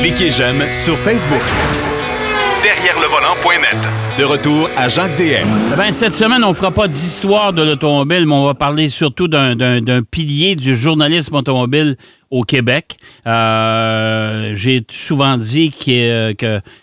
Cliquez j'aime sur Facebook. Derrière le volant.net. De retour à Jacques DM. Ben, cette semaine, on fera pas d'histoire de l'automobile, mais on va parler surtout d'un- pilier du journalisme automobile au Québec. Euh, J'ai souvent dit qu'il euh,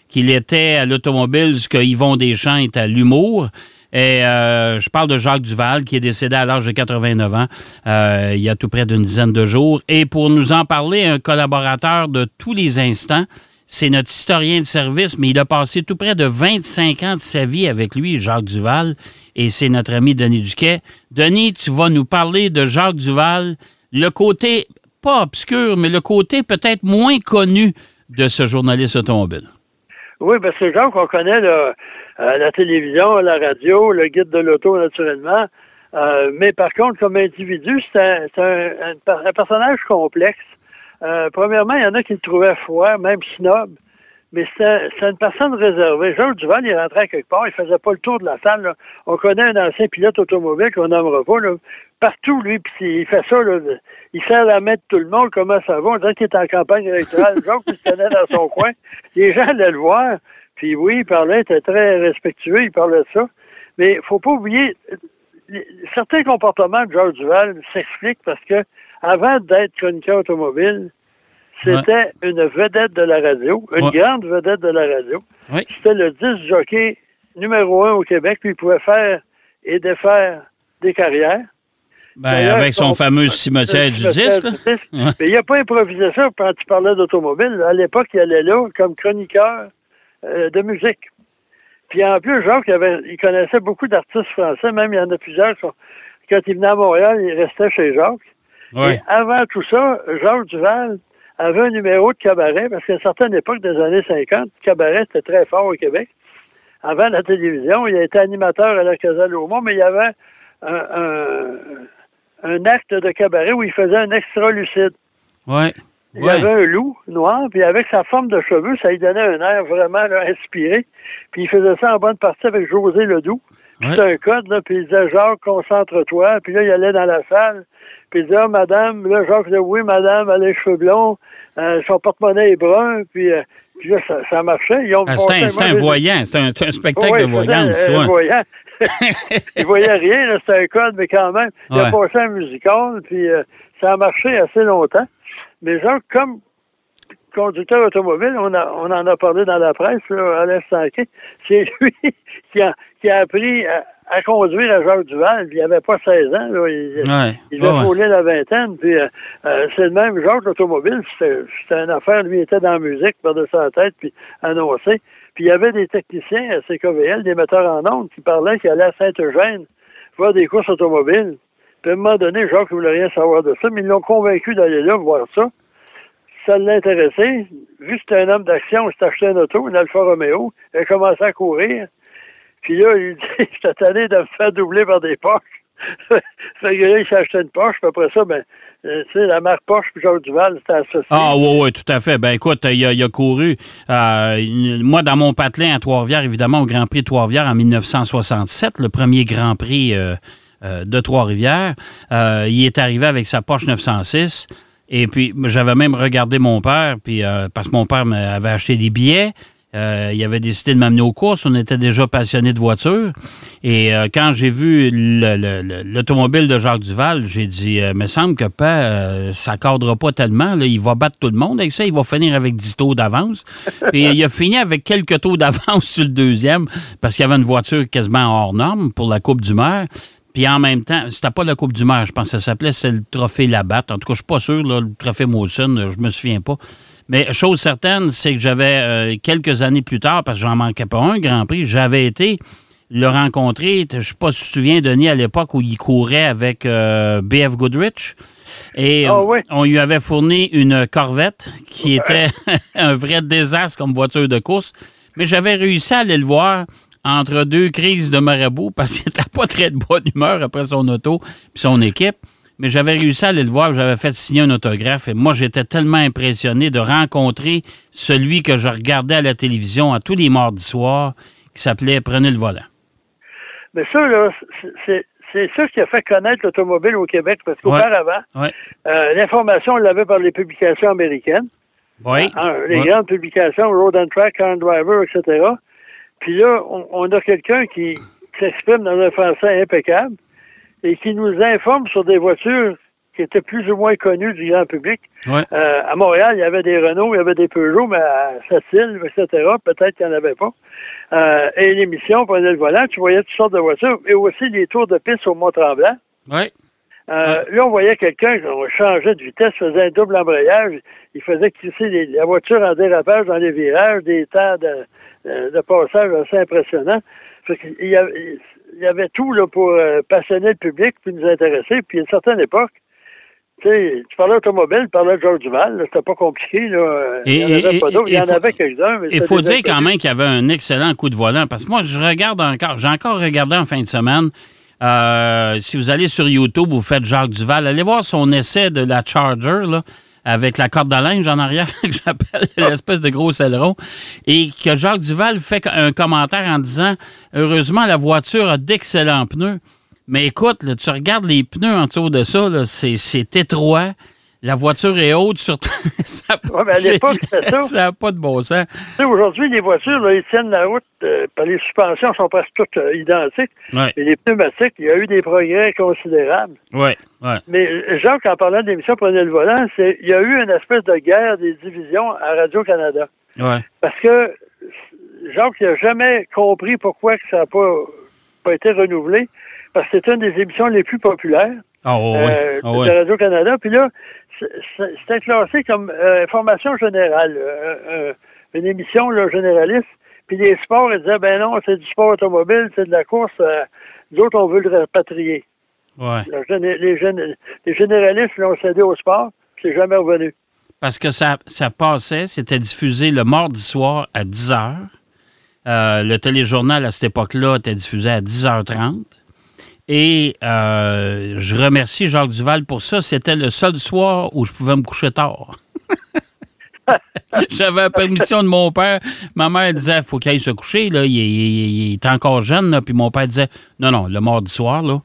qu'il était à l'automobile ce que Yvon Deschamps est à l'humour. Et euh, je parle de Jacques Duval, qui est décédé à l'âge de 89 ans, euh, il y a tout près d'une dizaine de jours. Et pour nous en parler, un collaborateur de tous les instants, c'est notre historien de service, mais il a passé tout près de 25 ans de sa vie avec lui, Jacques Duval, et c'est notre ami Denis Duquet. Denis, tu vas nous parler de Jacques Duval, le côté, pas obscur, mais le côté peut-être moins connu de ce journaliste automobile. Oui, ben c'est gens qu'on connaît là, à la télévision, la radio, le guide de l'auto, naturellement. Euh, mais par contre, comme individu, c'est un, un, un- personnage complexe. Euh, premièrement, il y en a qui le trouvaient froid, même snob. Mais c'est une personne réservée. Jacques Duval, il rentrait quelque part, il faisait pas le tour de la salle. là. On connaît un ancien pilote automobile qu'on nommera pas. Là. Partout, lui, puis il fait ça. Là, il sert la main de tout le monde. Comment ça va? On dirait qu'il est en campagne électorale. Jacques, il se tenait dans son coin. Les gens allaient le voir. Puis oui, il parlait, il était très respectueux, il parlait de ça. Mais faut pas oublier, certains comportements de George Duval s'expliquent parce que avant d'être chroniqueur automobile, c'était une vedette de la radio, une Ouais. grande vedette de la radio. C'était le 10 jockey numéro un au Québec, puis il pouvait faire et défaire des carrières. Ben, avec son fameux cimetière du disque. Mais il n'a pas improvisé ça quand tu parlais d'automobile. À l'époque, il allait là comme chroniqueur euh, de musique. Puis en plus, Jacques, il, avait- il connaissait beaucoup d'artistes français, même il y en a plusieurs. Quand il venait à Montréal, il restait chez Jacques. Ouais. Et avant tout ça, Jacques Duval avait un numéro de cabaret, parce qu'à une certaine époque des années 50, le cabaret était très fort au Québec. Avant la télévision, il a été animateur à la Casa Lomont, mais il y avait un, un- un acte de cabaret où il faisait un extra lucide. Ouais. Il Ouais. avait un loup noir, puis avec sa forme de cheveux, ça lui donnait un air vraiment là, inspiré. Puis il faisait ça en bonne partie avec José Ledoux. Puis Ouais. c'était un code, là, puis il disait Jacques, concentre-toi. Puis là, il allait dans la salle, puis il disait Ah, madame, là, Jacques disait Oui, madame, elle a les cheveux blonds, euh, son porte-monnaie est brun, puis, euh, puis là, ça, ça marchait. Ah, C'était un, un voyant, c'était un, spectacle Ouais, de voyance. un- voyant. il voyait rien, c'était un code, mais quand même, il a passé un musical, puis euh, ça a marché assez longtemps. Mais genre, comme conducteur automobile, on, a, on en a parlé dans la presse, là, Alain Sanquet, c'est lui qui a, qui a appris à, à conduire à Jacques Duval, il avait pas 16 ans, là, il, Ouais. il Ouais, ouais. la vingtaine, puis euh, euh, c'est le même Jacques l'automobile, c'était c'était une affaire, lui il était dans la musique, par-dessus la tête, puis annoncé. Puis il y avait des techniciens à CKVL, des metteurs en ondes, qui parlaient qu'ils allaient à Saint-Eugène voir des courses automobiles. À un moment donné, Jacques ne voulait rien savoir de ça, mais ils l'ont convaincu d'aller là voir ça. Ça l'intéressait. Vu que c'était un homme d'action, il s'est acheté un auto, une Alfa Romeo. Il a commencé à courir. Puis là, il dit J'étais tanné de me faire doubler par des Porsche. fait que là, il s'est acheté une Porsche, puis après ça, ben, euh, tu sais, la marque Porsche, puis Jacques Duval, c'était associé. Ah oui, oui, tout à fait. Ben écoute, il a, couru. euh, moi, dans mon patelin à Trois-Rivières, évidemment, au Grand Prix de Trois-Rivières en 1967, le premier Grand Prix euh, de Trois-Rivières, euh, il est arrivé avec sa Porsche 906. Et puis, j'avais même regardé mon père, puis euh, parce que mon père m'avait acheté des billets. Euh, il avait décidé de m'amener aux courses. On était déjà passionnés de voitures. Et euh, quand j'ai vu le- le- le- l'automobile de Jacques Duval, j'ai dit, euh, me semble que pas, euh, ça cadrera pas tellement. Il va battre tout le monde avec ça. Il va finir avec 10 taux d'avance. Puis il a fini avec quelques taux d'avance sur le deuxième parce qu'il y avait une voiture quasiment hors norme pour la Coupe du Maire. Puis en même temps, c'était pas la Coupe du Maire, je pense que ça s'appelait, c'est le trophée Labatte. En tout cas, je suis pas sûr, là, le trophée Molson, je me souviens pas. Mais chose certaine, c'est que j'avais euh, quelques années plus tard, parce que j'en manquais pas un Grand Prix, j'avais été le rencontrer. Je sais pas si tu te souviens, Denis, à l'époque où il courait avec euh, BF Goodrich. Et Ah euh, oui. on lui avait fourni une Corvette qui était un vrai désastre comme voiture de course. Mais j'avais réussi à aller le voir entre deux crises de marabout parce qu'il n'était pas très de bonne humeur après son auto et son équipe. Mais j'avais réussi à aller le voir, j'avais fait signer un autographe et moi j'étais tellement impressionné de rencontrer celui que je regardais à la télévision à tous les mardis soirs qui s'appelait Prenez le volant. Mais ça, là, c'est- ça qui a fait connaître l'automobile au Québec, parce qu'auparavant, Ouais. euh, l'information, on l'avait par les publications américaines. Oui. Hein, les Ouais. grandes publications, Road and Track, Car Driver, etc. Puis là, on, on a quelqu'un qui s'exprime dans un français impeccable et qui nous informe sur des voitures qui étaient plus ou moins connues du grand public. Ouais. Euh, à Montréal, il y avait des Renault, il y avait des Peugeot, mais à Sept-Îles, etc., peut-être qu'il n'y en avait pas. Euh, et l'émission prenait le volant, tu voyais toutes sortes de voitures, et aussi les tours de piste au Mont-Tremblant. Oui. Euh, Là, on voyait quelqu'un qui changeait de vitesse, faisait un double embrayage, il faisait crisser les- la voiture en dérapage dans les virages, des temps de, de- de passage assez impressionnants. Fait qu'il y avait, il y avait tout là, pour euh, passionner le public puis nous intéresser. Puis à une certaine époque, tu sais, tu parlais automobile, tu parlais de Georges Duval, c'était pas compliqué. Là. Et- il y en avait pas d'autres. Il y en faut- avait quelques-uns. mais Il faut dire quand même qu'il y avait un excellent coup de volant parce que moi, je regarde encore, j'ai encore regardé en fin de semaine. Euh, si vous allez sur YouTube, vous faites Jacques Duval, allez voir son essai de la Charger, là, avec la corde à linge en arrière, que j'appelle l'espèce de gros aileron, et que Jacques Duval fait un commentaire en disant Heureusement, la voiture a d'excellents pneus. Mais écoute, là, tu regardes les pneus en dessous de ça, c'est étroit. La voiture est haute sur ça. Ouais, mais à l'époque, c'était ça. Ça n'a pas de bon sens. Tu sais, Aujourd'hui, les voitures, là, ils tiennent la route, euh, les suspensions sont presque toutes euh, identiques. Ouais, Et les pneumatiques, il y a eu des progrès considérables. ouais. Mais euh, Jacques, en parlant de l'émission Prenez le volant, c'est il y a eu une espèce de guerre des divisions à Radio-Canada. Ouais. Parce que Jacques n'a jamais compris pourquoi que ça n'a pas, pas été renouvelé. Parce que c'est une des émissions les plus populaires Ah oh, euh. Ah de. Radio-Canada. Puis là, c'était classé comme euh, information générale, euh, euh, une émission là, généraliste. Puis les sports, ils disaient, ben non, c'est du sport automobile, c'est de la course. euh, D'autres, on veut le rapatrier. Ouais. Les, géné- les généralistes l'ont cédé au sport, puis c'est jamais revenu. Parce que ça, ça passait, c'était diffusé le mardi soir à 10 h. le téléjournal à cette époque-là était diffusé à 10h30. Et euh, je remercie Jacques Duval pour ça. C'était le seul soir où je pouvais me coucher tard. J'avais la permission de mon père. Ma mère disait faut qu'il aille se coucher. Là. Il, est- encore jeune. Puis mon père disait non, non, le mardi soir, là,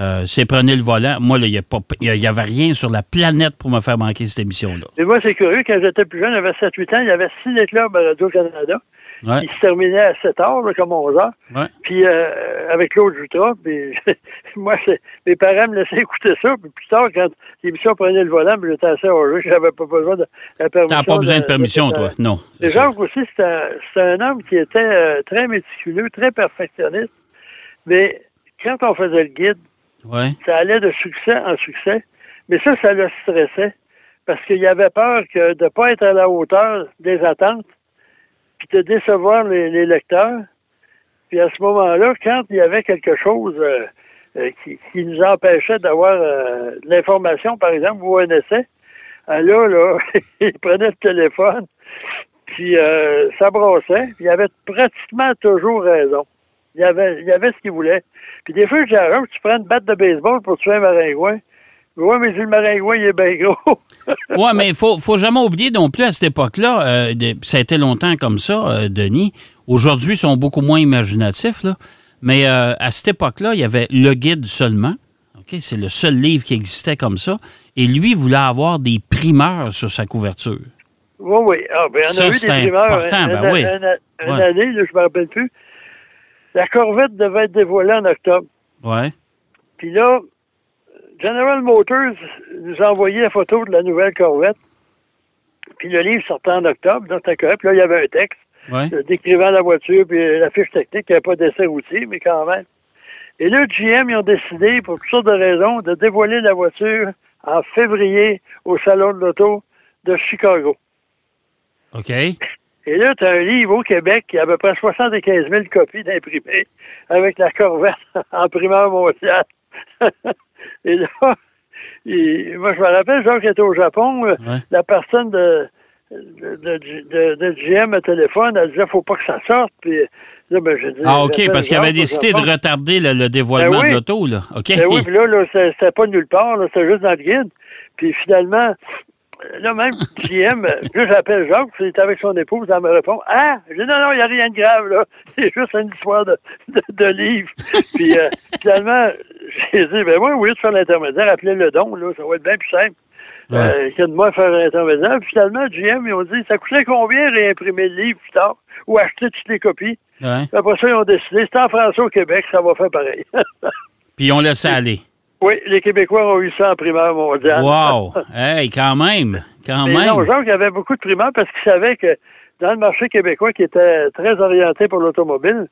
euh, c'est prenez le volant. Moi, il n'y avait rien sur la planète pour me faire manquer cette émission-là. Et moi, c'est curieux, quand j'étais plus jeune, j'avais 7-8 ans, il y avait six des clubs à Radio-Canada. Ouais, qui se terminaient à 7 heures, là, comme 11 heures. ouais. Puis euh, avec Claude Jutra, puis moi, mes parents me laissaient écouter ça. Puis plus tard, quand l'émission prenait le volant, j'étais assez heureux, j'avais pas besoin de la permission. T'as pas besoin de permission, de- toi. Non. c'est. Jacques aussi, c'est un, homme qui était euh, très méticuleux, très perfectionniste. Mais quand on faisait le guide, Ouais. ça allait de succès en succès. Mais ça, ça le stressait. Parce qu'il avait peur que de ne pas être à la hauteur des attentes, puis de décevoir les, les lecteurs. Puis à ce moment-là, quand il y avait quelque chose euh, euh, qui, qui nous empêchait d'avoir euh, de l'information, par exemple, ou un euh, là, là, il prenait le téléphone, puis euh, ça brossait, puis il avait pratiquement toujours raison. Il y avait, il avait ce qu'il voulait. Puis des fois, Jacques, tu prends une batte de baseball pour tuer un maringouin. Oui, mais si le maringouin, il est bien gros. Ouais, mais il faut, faut jamais oublier non plus à cette époque-là, euh, ça a été longtemps comme ça, euh, Denis. Aujourd'hui, ils sont beaucoup moins imaginatifs, là. Mais euh, à cette époque-là, il y avait le guide seulement. C'est le seul livre qui existait comme ça. Et lui voulait avoir des primeurs sur sa couverture. Oui, oui. Ah, ben, on Ça, a eu c'est des primeurs. important, un- ben un- oui. un- un- Une Ouais. année, là, je me rappelle plus. La Corvette devait être dévoilée en octobre. Ouais. Puis là, General Motors nous a envoyé la photo de la nouvelle Corvette. Puis le livre sortait en octobre, donc c'était correct. Puis là, il y avait un texte Ouais. euh, décrivant la voiture, puis la fiche technique, il n'y avait pas d'essai routier, mais quand même. Et là, GM, ils ont décidé, pour toutes sortes de raisons, de dévoiler la voiture en février au Salon de l'Auto de Chicago. OK. Et là, tu as un livre au Québec qui a à peu près 75 000 copies d'imprimés avec la Corvette en primeur mondiale. Et là, moi, je me rappelle, Jacques était au Japon, euh, Ouais. la personne de, de, de, de- de GM au téléphone, elle disait, faut pas que ça sorte. Puis là, ben, dit, Ah, OK, parce qu'il avait décidé de retarder le, le dévoilement Ben oui. de l'auto, là. OK. Ben oui, puis là, là c'était pas nulle part, c'était juste dans le guide. Puis finalement, là même, JM, là, j'appelle Jacques, il est avec son épouse, elle me répond Ah, je dis non, non, il n'y a rien de grave, là. C'est juste une histoire de, de, de livre. puis euh, finalement, j'ai dit, ben moi, lieu de faire l'intermédiaire, appelez le don, là, ça va être bien plus simple. Euh, que de moi faire un intermédiaire. Puis finalement, GM, ils ont dit, ça coûtait combien réimprimer le livre plus tard ou acheter toutes les copies? Ouais. Après ça, ils ont décidé, c'est en français au Québec, ça va faire pareil. Puis on laissé aller. Oui, les Québécois ont eu ça en primaire mondiale. Wow! Hey, quand même! Quand Mais non, même! Jacques il y avait beaucoup de primaires parce qu'il savait que dans le marché québécois qui était très orienté pour l'automobile,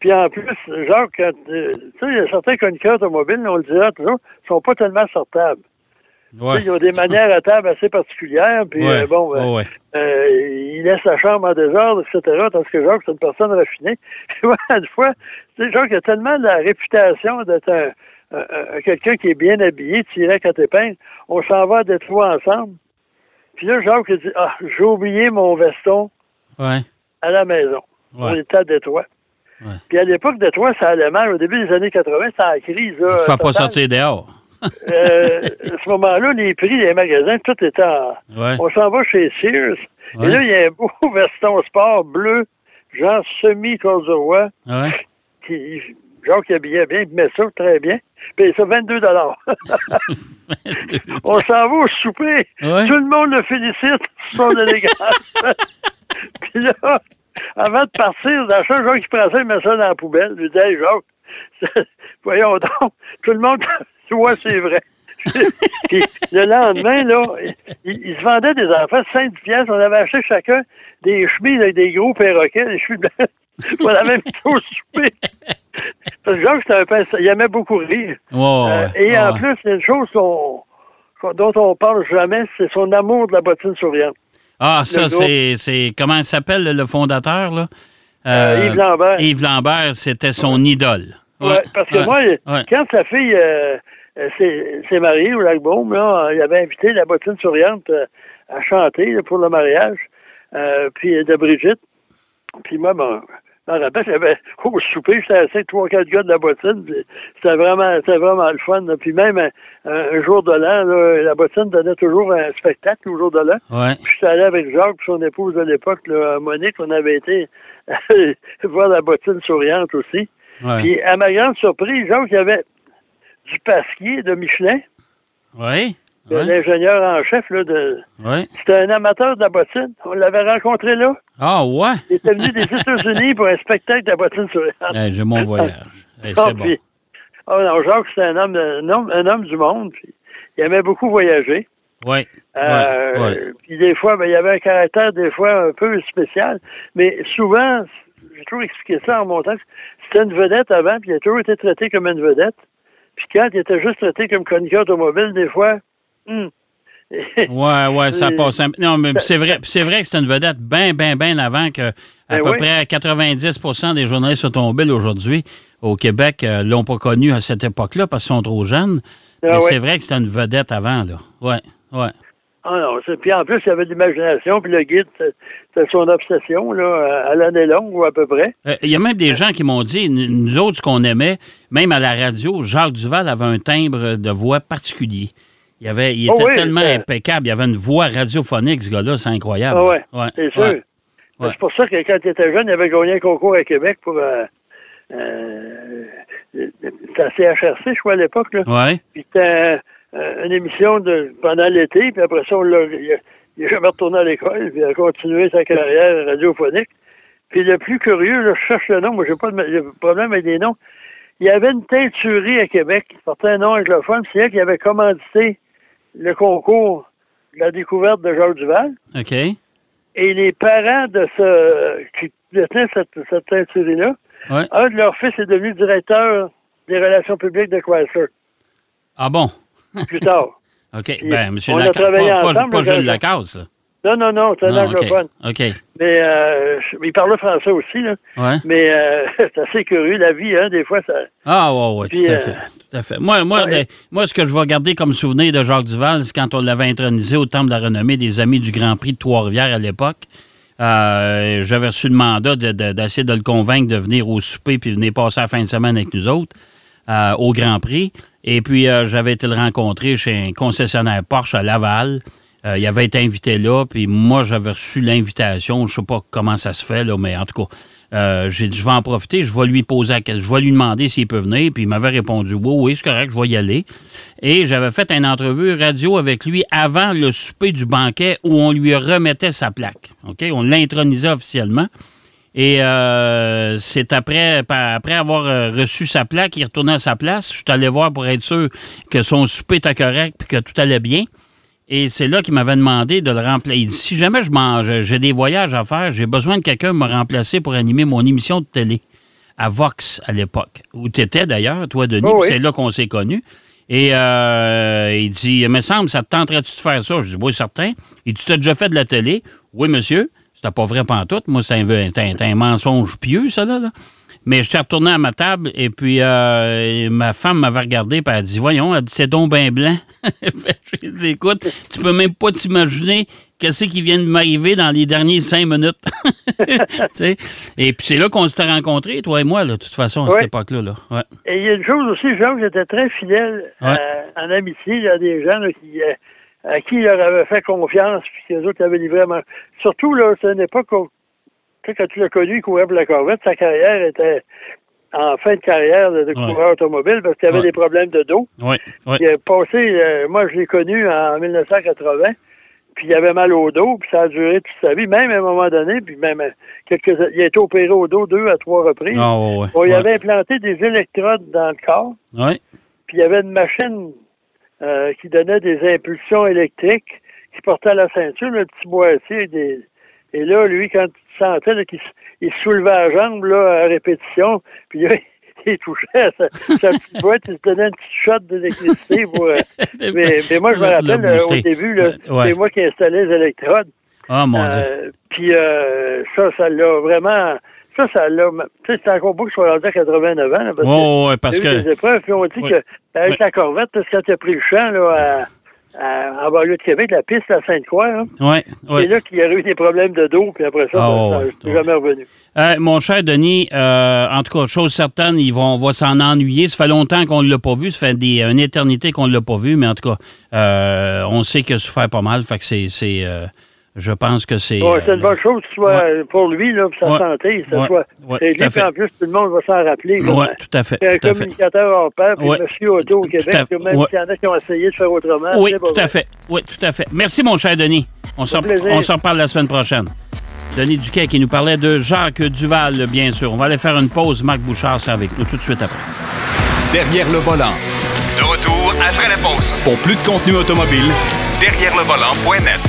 puis en plus, Jacques, quand, euh, tu sais, il y a certains chroniqueurs automobiles, on le dira toujours, sont pas tellement sortables. Ouais. Ils ont des manières à table assez particulières, puis Ouais. euh, bon, euh, Ouais, euh, il laisse la chambre en désordre, etc., tandis que Jacques, c'est une personne raffinée. Une fois, tu sais, Jacques a tellement la réputation d'être un, un- un- quelqu'un qui est bien habillé, tiré à épingles. On s'en va à Détroit ensemble. Puis là, Jacques dit, ah, j'ai oublié mon veston Ouais. à la maison. On était à Détroit. Ouais. Puis à l'époque, Détroit, ça allait mal. Au début des années 80, c'était en crise. Là, Tu fais pas sortir dehors. Euh, à ce moment-là, les prix des magasins, tout était en... Ouais. On s'en va chez Sears. Ouais. Et là, il y a un beau veston sport bleu, genre semi-corduroy, Ouais. qui, qui habillait bien, il met ça très bien. Puis ça, 22 On s'en va au souper. Ouais. Tout le monde le félicite son élégance. Puis là, avant de partir, dans chaque Jacques qui prend ça, il met ça dans la poubelle. Je lui dis, hey, Jacques, voyons donc, tout le monde, tu vois, c'est vrai. Puis le lendemain, là, il, il se vendait des affaires 5 pièces. On avait acheté chacun des chemises avec des gros perroquets, des chemises blanches. Avait mis ça au souper. Parce que Jacques, c'était un pince- il aimait beaucoup rire. Ouais, Euh, et en ouais. plus, il y a une chose dont on parle jamais, c'est son amour de la bottine souriante. Ah, ça, c'est. Comment il s'appelle, le fondateur, là? Euh, Yves Lambert. Yves Lambert, c'était son idole. Ouais, parce que ouais, moi, quand sa fille euh, euh, s'est mariée au lac Beaume, là, il avait invité la bottine souriante euh, à chanter là, pour le mariage, euh, puis de Brigitte. Puis moi, bon, je me rappelle, j'avais au souper, j'étais assis trois, quatre gars de la bottine. C'était vraiment, c'était vraiment le fun. là. Puis même un, un jour de l'an, là, la bottine donnait toujours un spectacle au jour de l'an. Ouais. Puis j'étais allé avec Jacques, son épouse de l'époque, Monique, on avait été voir la bottine souriante aussi. Ouais. Puis à ma grande surprise, Jacques, il y avait du Pasquier de Michelin, Ouais. Ouais. l'ingénieur en chef. Là, de... Ouais. C'était un amateur de la bottine. On l'avait rencontré là. Ah, ouais. Il était venu des États-Unis pour un spectacle de la bottine souriante. Hey, j'ai mon voyage. Hey, Ah, c'est bon. puis- ah non, Jacques, c'était un homme, un homme, un homme du monde. Puis il aimait beaucoup voyager. Ouais. Euh, Ouais, ouais. Puis des fois, ben, il y avait un caractère des fois un peu spécial. Mais souvent, j'ai toujours expliqué ça en montant. C'était une vedette avant, puis il a toujours été traité comme une vedette. Puis quand il était juste traité comme chroniqueur automobile, des fois, hum. Ouais, ouais, ça Euh, passe. un- Non, mais c'est vrai, c'est vrai que c'est une vedette bien, bien, bien avant que à Ben peu oui. près 90% des journalistes automobiles aujourd'hui au Québec euh, l'ont pas connu à cette époque-là parce qu'ils sont trop jeunes. Ah mais ouais. c'est vrai que c'était une vedette avant, là. Ouais, ouais. Ah non, puis en plus, il y avait de l'imagination, puis le guide, c'est- c'était son obsession, là, à l'année longue ou à peu près. Euh, Il y a même des gens qui m'ont dit, nous autres, ce qu'on aimait, même à la radio, Jacques Duval avait un timbre de voix particulier. Il, avait, il Oh était oui, tellement euh, impeccable. Il avait une voix radiophonique, ce gars-là, c'est incroyable. Ah ouais, ouais c'est sûr. ouais. Ouais. C'est pour ça que quand il était jeune, il avait gagné un concours à Québec pour... Euh, euh, à CHRC, je crois, à l'époque. Ouais. Puis c'était euh, une émission de pendant l'été, puis après ça, on l'a, il, a- il est jamais retourné à l'école, puis il a continué sa carrière radiophonique. Puis le plus curieux, là, je cherche le nom, moi j'ai pas de, j'ai pas de problème avec les noms. Il y avait une teinturerie à Québec qui portait un nom anglophone, c'est elle qui avait commandité le concours de la découverte de Georges Duval. OK. Et les parents de ce qui détenaient cette, cette Ouais. un de leurs fils est devenu directeur des relations publiques de Chrysler Ah bon? plus tard. OK. Ben, M. travaillé pas, pas, pas le Jules. Non, non, non, c'est un OK. anglophone. OK. Mais euh, il parlait français aussi, là. Ouais. Mais euh, c'est assez curieux, la vie, hein, des fois, ça. Ah, ouais, ouais, Puis, tout à euh, fait. Tout à fait. Moi, moi, ouais. de- moi, ce que je vais garder comme souvenir de Jacques Duval, c'est quand on l'avait intronisé au Temple de la Renommée des Amis du Grand Prix de Trois-Rivières à l'époque. Euh, J'avais reçu le mandat de- de- d'essayer de, le convaincre de venir au souper puis venir passer la fin de semaine avec nous autres euh, au Grand Prix. Et puis, euh, j'avais été le rencontrer chez un concessionnaire Porsche à Laval. Euh, il avait été invité là, puis moi, j'avais reçu l'invitation. Je sais pas comment ça se fait, là, mais en tout cas, euh, j'ai je vais en profiter, je vais lui poser la question, je vais lui demander s'il peut venir, puis il m'avait répondu, oui, oui, c'est correct, je vais y aller. Et j'avais fait une entrevue radio avec lui avant le souper du banquet où on lui remettait sa plaque. On l'intronisait officiellement. Et euh, c'est après, après avoir reçu sa plaque, il retournait à sa place. Je suis allé voir pour être sûr que son souper était correct puis que tout allait bien. Et c'est là qu'il m'avait demandé de le remplacer. Il dit, si jamais je mange, j'ai des voyages à faire, j'ai besoin de quelqu'un me remplacer pour animer mon émission de télé à Vox à l'époque, où tu étais d'ailleurs, toi, Denis, Oh oui. c'est là qu'on s'est connus. Et euh, il dit, il me semble, ça te tenterait-tu de faire ça? Je dis, oui, certain. Il dit, tu as déjà fait de la télé? Oui, monsieur. C'était pas vrai pantoute. Moi, c'est un, un mensonge pieux, ça, là. là. Mais je suis retourné à ma table et puis euh, ma femme m'avait regardé et elle a dit Voyons, elle dit, c'est donc bien blanc. J'ai dit Écoute, tu peux même pas t'imaginer qu'est-ce qui vient de m'arriver dans les derniers cinq minutes. Et puis c'est là qu'on s'était rencontrés, toi et moi, là, de toute façon, à cette époque-là. Là. Ouais. Et il y a une chose aussi, Jean, que j'étais très fidèle euh, en amitié. Il y a des gens là, qui, euh, à qui il leur avait fait confiance, puis les autres avaient livré vraiment. Surtout, là, c'est une époque où, quand tu l'as connu, il courait pour la Corvette, sa carrière était en fin de carrière de, Ouais. coureur automobile parce qu'il avait Ouais. des problèmes de dos. Ouais. Il a passé, euh, moi, je l'ai connu en 1980, puis il avait mal au dos, puis ça a duré toute sa vie, même à un moment donné, puis même euh, quelques, il a été opéré au dos deux à trois reprises. Ah. Bon, il avait implanté des électrodes dans le corps, puis il y avait une machine euh, qui donnait des impulsions électriques, qui portait à la ceinture, le petit boîtier. Des... Et là, lui, quand là, qu'il il soulevait la jambe là, à répétition, puis là, il touchait à sa, sa petite boîte, il se donnait une petite shot d'électricité pour... euh, mais, mais moi, je me Le- le rappelle, euh, au début, là, Ouais. c'est moi qui installais les électrodes. Ah, mon Dieu. Euh, puis euh, ça, ça l'a vraiment... Ça, ça l'a... Tu sais, c'est encore beau que je sois rendu à 89 ans. Là, parce que Ouais, ouais, parce eu que. des épreuves, puis on dit Ouais. que avec la Corvette, parce que quand tu as pris le champ là, à- en banlieue de Québec, la piste à Sainte-Croix, hein, Ouais, ouais. c'est là qu'il y a eu des problèmes de dos, puis après ça, ben, ça ouais. jamais revenu. Euh, mon cher Denis, euh, en tout cas, chose certaine, ils vont, on va s'en ennuyer. Ça fait longtemps qu'on ne l'a pas vu. Ça fait des, une éternité qu'on ne l'a pas vu, mais en tout cas, euh, on sait qu'il a souffert pas mal. Fait que c'est. Euh, je pense que c'est. Ouais, c'est euh, une bonne chose que ce soit pour lui, là, pour sa Ouais. santé, que soit. Lui, puis fait. en plus, tout le monde va s'en rappeler. Oui, tout à fait. C'est un Tout à fait. communicateur hors pair, puis Ouais. Monsieur Auto au Québec, à- puis même ouais. s'il y en a qui ont essayé de faire autrement. Oui, tout à fait. Oui, tout à fait. Merci, mon cher Denis. On s'en reparle la semaine prochaine. Denis Duquet qui nous parlait de Jacques Duval, bien sûr. On va aller faire une pause. Marc Bouchard, c'est avec nous tout de suite après. Derrière le volant. De retour après la pause. Pour plus de contenu automobile, Derrière le volant.net.